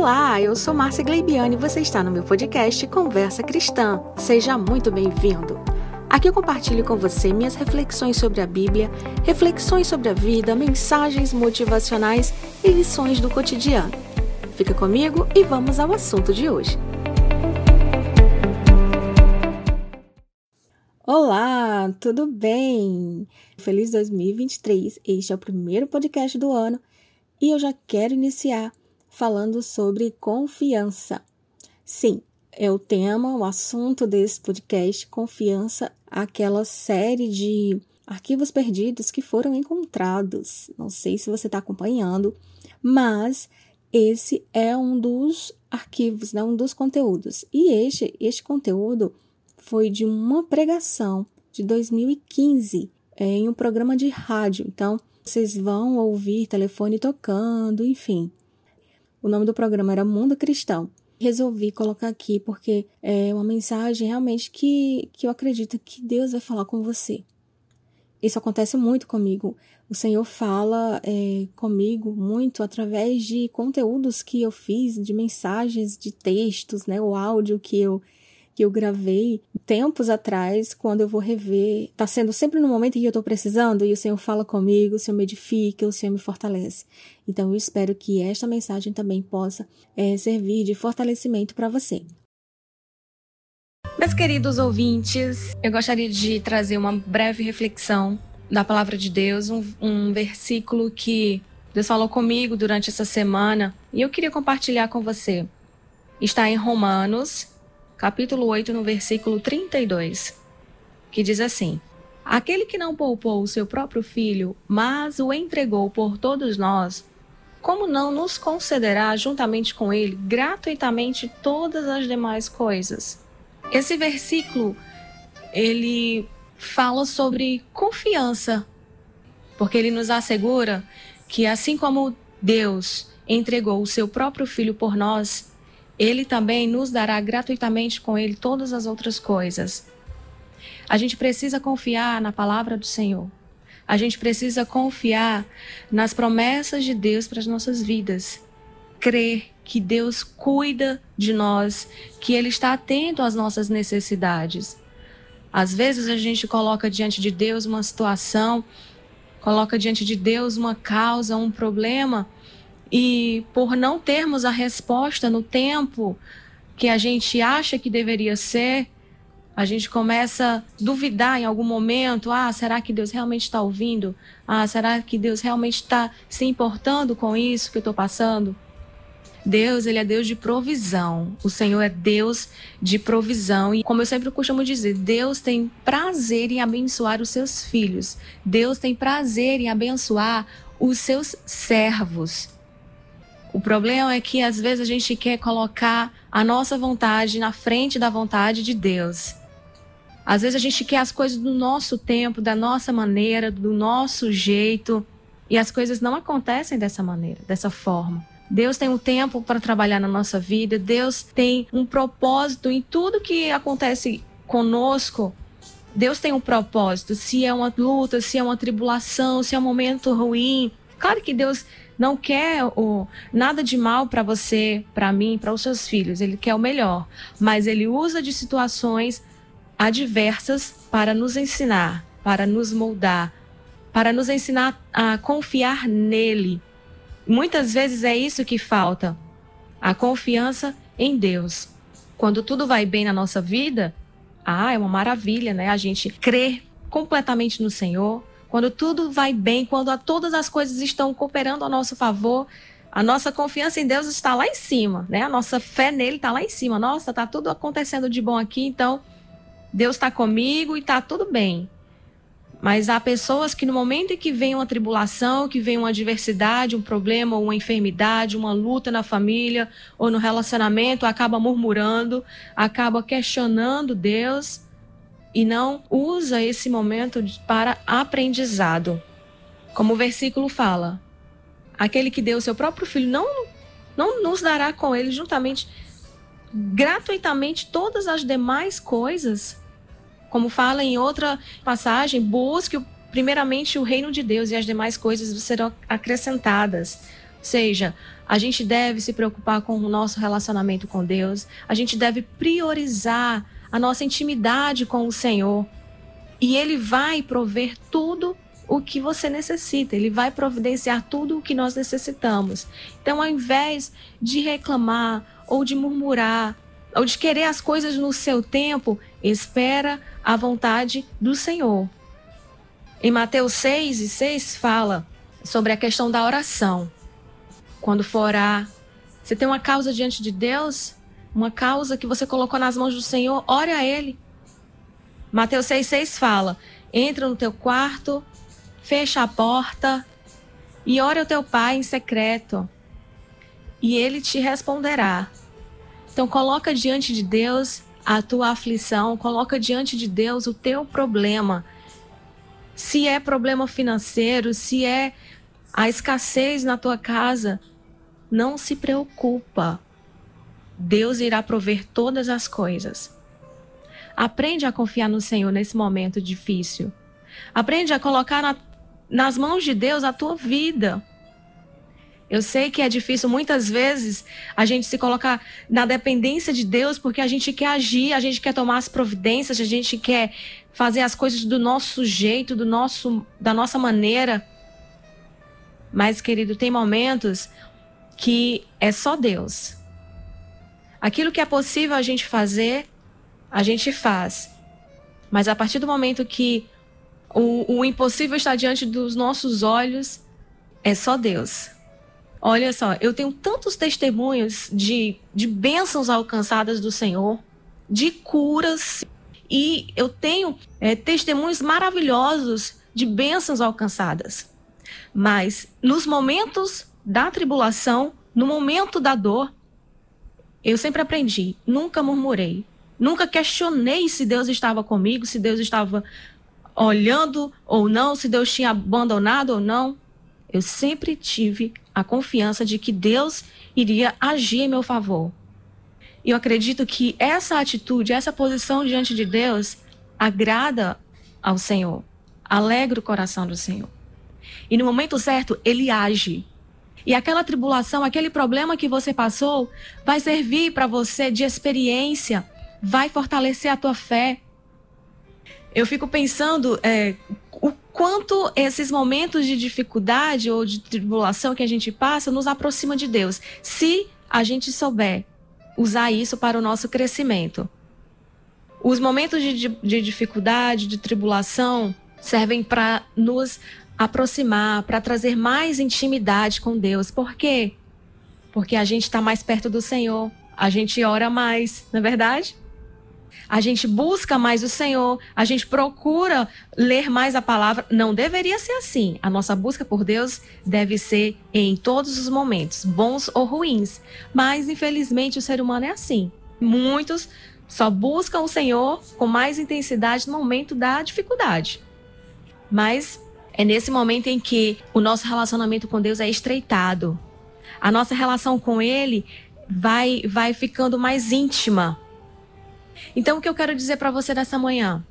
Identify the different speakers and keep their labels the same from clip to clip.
Speaker 1: Olá, eu sou Márcia Gleibiane e você está no meu podcast Conversa Cristã. Seja muito bem-vindo. Aqui eu compartilho com você minhas reflexões sobre a Bíblia, reflexões sobre a vida, mensagens motivacionais e lições do cotidiano. Fica comigo e vamos ao assunto de hoje. Olá, tudo bem? Feliz 2023. Este é o primeiro podcast do ano e eu já quero iniciar falando sobre confiança. Sim, é o tema, o assunto desse podcast, confiança, aquela série de arquivos perdidos que foram encontrados. Não sei se você está acompanhando, mas esse é um dos arquivos, né, um dos conteúdos. E este, este conteúdo foi de uma pregação de 2015 é, em um programa de rádio. Então, vocês vão ouvir telefone tocando, enfim. O nome do programa era Mundo Cristão. Resolvi colocar aqui porque é uma mensagem realmente que, que eu acredito que Deus vai falar com você. Isso acontece muito comigo. O Senhor fala é, comigo muito através de conteúdos que eu fiz, de mensagens, de textos, né? O áudio que eu que eu gravei tempos atrás, quando eu vou rever, tá sendo sempre no momento em que eu tô precisando e o Senhor fala comigo, o Senhor me edifica, o Senhor me fortalece. Então eu espero que esta mensagem também possa é, servir de fortalecimento para você. Meus queridos ouvintes, eu gostaria de trazer uma breve reflexão da palavra de Deus, um, um versículo que Deus falou comigo durante essa semana e eu queria compartilhar com você. Está em Romanos, capítulo 8, no versículo 32, que diz assim: Aquele que não poupou o seu próprio filho, mas o entregou por todos nós, como não nos concederá juntamente com ele gratuitamente todas as demais coisas? Esse versículo ele fala sobre confiança, porque ele nos assegura que assim como Deus entregou o seu próprio filho por nós, ele também nos dará gratuitamente com ele todas as outras coisas. A gente precisa confiar na palavra do Senhor. A gente precisa confiar nas promessas de Deus para as nossas vidas. Crer que Deus cuida de nós, que Ele está atento às nossas necessidades. Às vezes a gente coloca diante de Deus uma situação, coloca diante de Deus uma causa, um problema e por não termos a resposta no tempo que a gente acha que deveria ser, a gente começa a duvidar em algum momento: ah, será que Deus realmente está ouvindo? Ah, será que Deus realmente está se importando com isso que eu estou passando? Deus, ele é Deus de provisão. O Senhor é Deus de provisão. E como eu sempre costumo dizer, Deus tem prazer em abençoar os seus filhos. Deus tem prazer em abençoar os seus servos. O problema é que às vezes a gente quer colocar a nossa vontade na frente da vontade de Deus. Às vezes a gente quer as coisas do nosso tempo, da nossa maneira, do nosso jeito, e as coisas não acontecem dessa maneira, dessa forma. Deus tem um tempo para trabalhar na nossa vida, Deus tem um propósito em tudo que acontece conosco. Deus tem um propósito, se é uma luta, se é uma tribulação, se é um momento ruim. Claro que Deus não quer o, nada de mal para você, para mim, para os seus filhos. Ele quer o melhor. Mas ele usa de situações adversas para nos ensinar, para nos moldar, para nos ensinar a confiar nele. Muitas vezes é isso que falta: a confiança em Deus. Quando tudo vai bem na nossa vida, ah, é uma maravilha, né? A gente crer completamente no Senhor, quando tudo vai bem, quando todas as coisas estão cooperando a nosso favor, a nossa confiança em Deus está lá em cima, né? A nossa fé nele está lá em cima. Nossa, está tudo acontecendo de bom aqui, então Deus está comigo e está tudo bem. Mas há pessoas que no momento em que vem uma tribulação, que vem uma adversidade, um problema, uma enfermidade, uma luta na família ou no relacionamento, acaba murmurando, acaba questionando Deus e não usa esse momento para aprendizado. Como o versículo fala: aquele que deu o seu próprio filho não, não nos dará com ele juntamente, gratuitamente, todas as demais coisas. Como fala em outra passagem, busque primeiramente o reino de Deus e as demais coisas serão acrescentadas. seja, a gente deve se preocupar com o nosso relacionamento com Deus, a gente deve priorizar a nossa intimidade com o Senhor. E Ele vai prover tudo o que você necessita, Ele vai providenciar tudo o que nós necessitamos. Então, ao invés de reclamar ou de murmurar, ou de querer as coisas no seu tempo, espera a vontade do Senhor. Em Mateus 6 e 6 fala sobre a questão da oração. Quando for orar, você tem uma causa diante de Deus, uma causa que você colocou nas mãos do Senhor, ore a Ele. Mateus 6,6 fala: entra no teu quarto, fecha a porta e ore ao teu pai em secreto, e ele te responderá. Então coloca diante de Deus a tua aflição, coloca diante de Deus o teu problema. Se é problema financeiro, se é a escassez na tua casa, não se preocupa. Deus irá prover todas as coisas. Aprende a confiar no Senhor nesse momento difícil. Aprende a colocar na, nas mãos de Deus a tua vida. Eu sei que é difícil muitas vezes a gente se colocar na dependência de Deus porque a gente quer agir, a gente quer tomar as providências, a gente quer fazer as coisas do nosso jeito, do nosso, da nossa maneira. Mas, querido, tem momentos que é só Deus. Aquilo que é possível a gente fazer, a gente faz. Mas a partir do momento que o, o impossível está diante dos nossos olhos, é só Deus. Olha só, eu tenho tantos testemunhos de, de bênçãos alcançadas do Senhor, de curas, e eu tenho é, testemunhos maravilhosos de bênçãos alcançadas. Mas nos momentos da tribulação, no momento da dor, eu sempre aprendi, nunca murmurei, nunca questionei se Deus estava comigo, se Deus estava olhando ou não, se Deus tinha abandonado ou não. Eu sempre tive a confiança de que Deus iria agir em meu favor. E eu acredito que essa atitude, essa posição diante de Deus agrada ao Senhor, alegra o coração do Senhor. E no momento certo, ele age. E aquela tribulação, aquele problema que você passou, vai servir para você de experiência, vai fortalecer a tua fé. Eu fico pensando é, o quanto esses momentos de dificuldade ou de tribulação que a gente passa nos aproxima de Deus, se a gente souber usar isso para o nosso crescimento. Os momentos de, de, de dificuldade, de tribulação, servem para nos aproximar, para trazer mais intimidade com Deus. Por quê? Porque a gente está mais perto do Senhor, a gente ora mais, não é verdade? A gente busca mais o Senhor, a gente procura ler mais a palavra. Não deveria ser assim. A nossa busca por Deus deve ser em todos os momentos, bons ou ruins. Mas, infelizmente, o ser humano é assim. Muitos só buscam o Senhor com mais intensidade no momento da dificuldade. Mas é nesse momento em que o nosso relacionamento com Deus é estreitado. A nossa relação com Ele vai, vai ficando mais íntima. Então, o que eu quero dizer para você nessa manhã?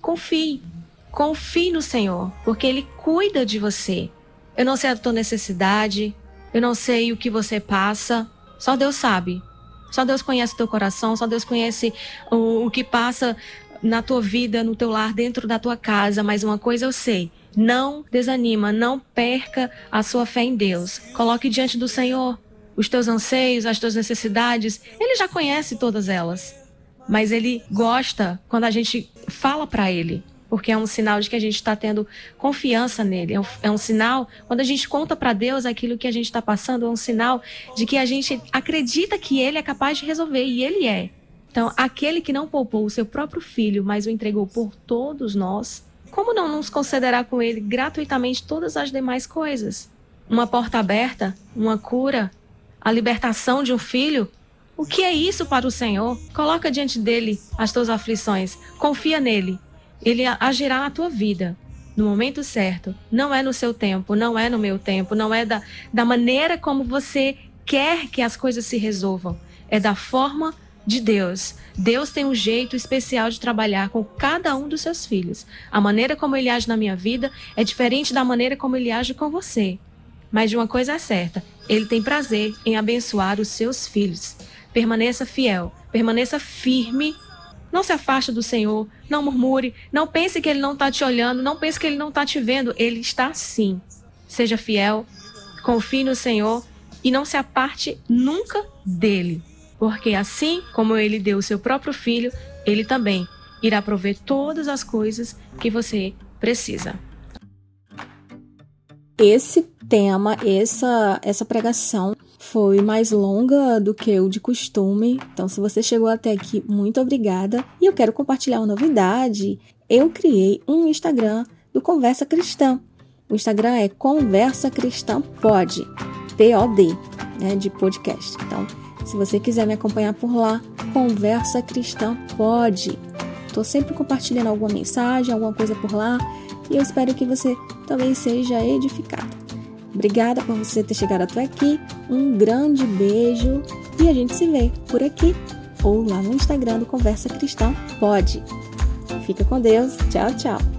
Speaker 1: Confie. Confie no Senhor, porque Ele cuida de você. Eu não sei a tua necessidade, eu não sei o que você passa, só Deus sabe. Só Deus conhece o teu coração, só Deus conhece o, o que passa na tua vida, no teu lar, dentro da tua casa. Mas uma coisa eu sei: não desanima, não perca a sua fé em Deus. Coloque diante do Senhor os teus anseios, as tuas necessidades. Ele já conhece todas elas. Mas ele gosta quando a gente fala para ele, porque é um sinal de que a gente está tendo confiança nele. É um, é um, sinal, quando a gente conta para Deus aquilo que a gente está passando, é um sinal de que a gente acredita que ele é capaz de resolver, e ele é. Então, aquele que não poupou o seu próprio filho, mas o entregou por todos nós, como não nos considerar com ele gratuitamente todas as demais coisas? Uma porta aberta, uma cura, a libertação de um filho? O que é isso para o Senhor? Coloca diante dele as tuas aflições, confia nele. Ele agirá na tua vida no momento certo. Não é no seu tempo, não é no meu tempo, não é da, da maneira como você quer que as coisas se resolvam. É da forma de Deus. Deus tem um jeito especial de trabalhar com cada um dos seus filhos. A maneira como ele age na minha vida é diferente da maneira como ele age com você. Mas de uma coisa é certa: ele tem prazer em abençoar os seus filhos. Permaneça fiel, permaneça firme. Não se afaste do Senhor, não murmure, não pense que ele não está te olhando, não pense que ele não está te vendo. Ele está sim. Seja fiel, confie no Senhor e não se aparte nunca dele, porque assim como ele deu o seu próprio filho, ele também irá prover todas as coisas que você precisa.
Speaker 2: Esse tema, essa, essa pregação foi mais longa do que o de costume. Então, se você chegou até aqui, muito obrigada. E eu quero compartilhar uma novidade. Eu criei um Instagram do Conversa Cristã. O Instagram é Conversa Cristã Pod, P-O-D, né, de podcast. Então, se você quiser me acompanhar por lá, Conversa Cristã Pod. Estou sempre compartilhando alguma mensagem, alguma coisa por lá e eu espero que você também seja edificado. Obrigada por você ter chegado até aqui. Um grande beijo e a gente se vê por aqui ou lá no Instagram do Conversa Cristã Pode. Fica com Deus. Tchau, tchau.